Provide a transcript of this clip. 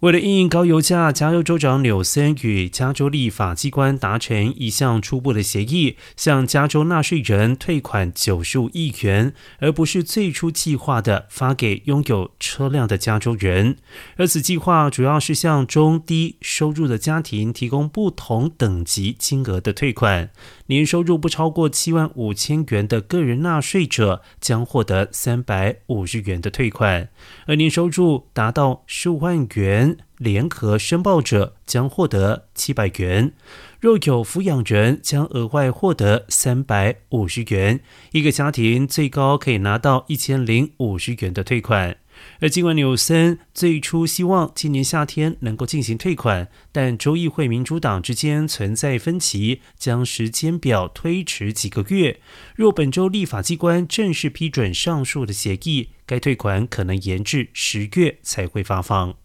为了应应高油价，加州州长纽森与加州立法机关达成一项初步的协议，向加州纳税人退款九十五亿元，而不是最初计划的发给拥有车辆的加州人。而此计划主要是向中低收入的家庭提供不同等级金额的退款。年收入不超过七万五千元的个人纳税者将获得三百五十元的退款，而年收入达到十五万元联合申报者将获得七百元。若有抚养人，将额外获得三百五十元。一个家庭最高可以拿到一千零五十元的退款。而尽管纽森最初希望今年夏天能够进行退款，但州议会民主党之间存在分歧，将时间表推迟几个月。若本周立法机关正式批准上述的协议，该退款可能延至十月才会发放。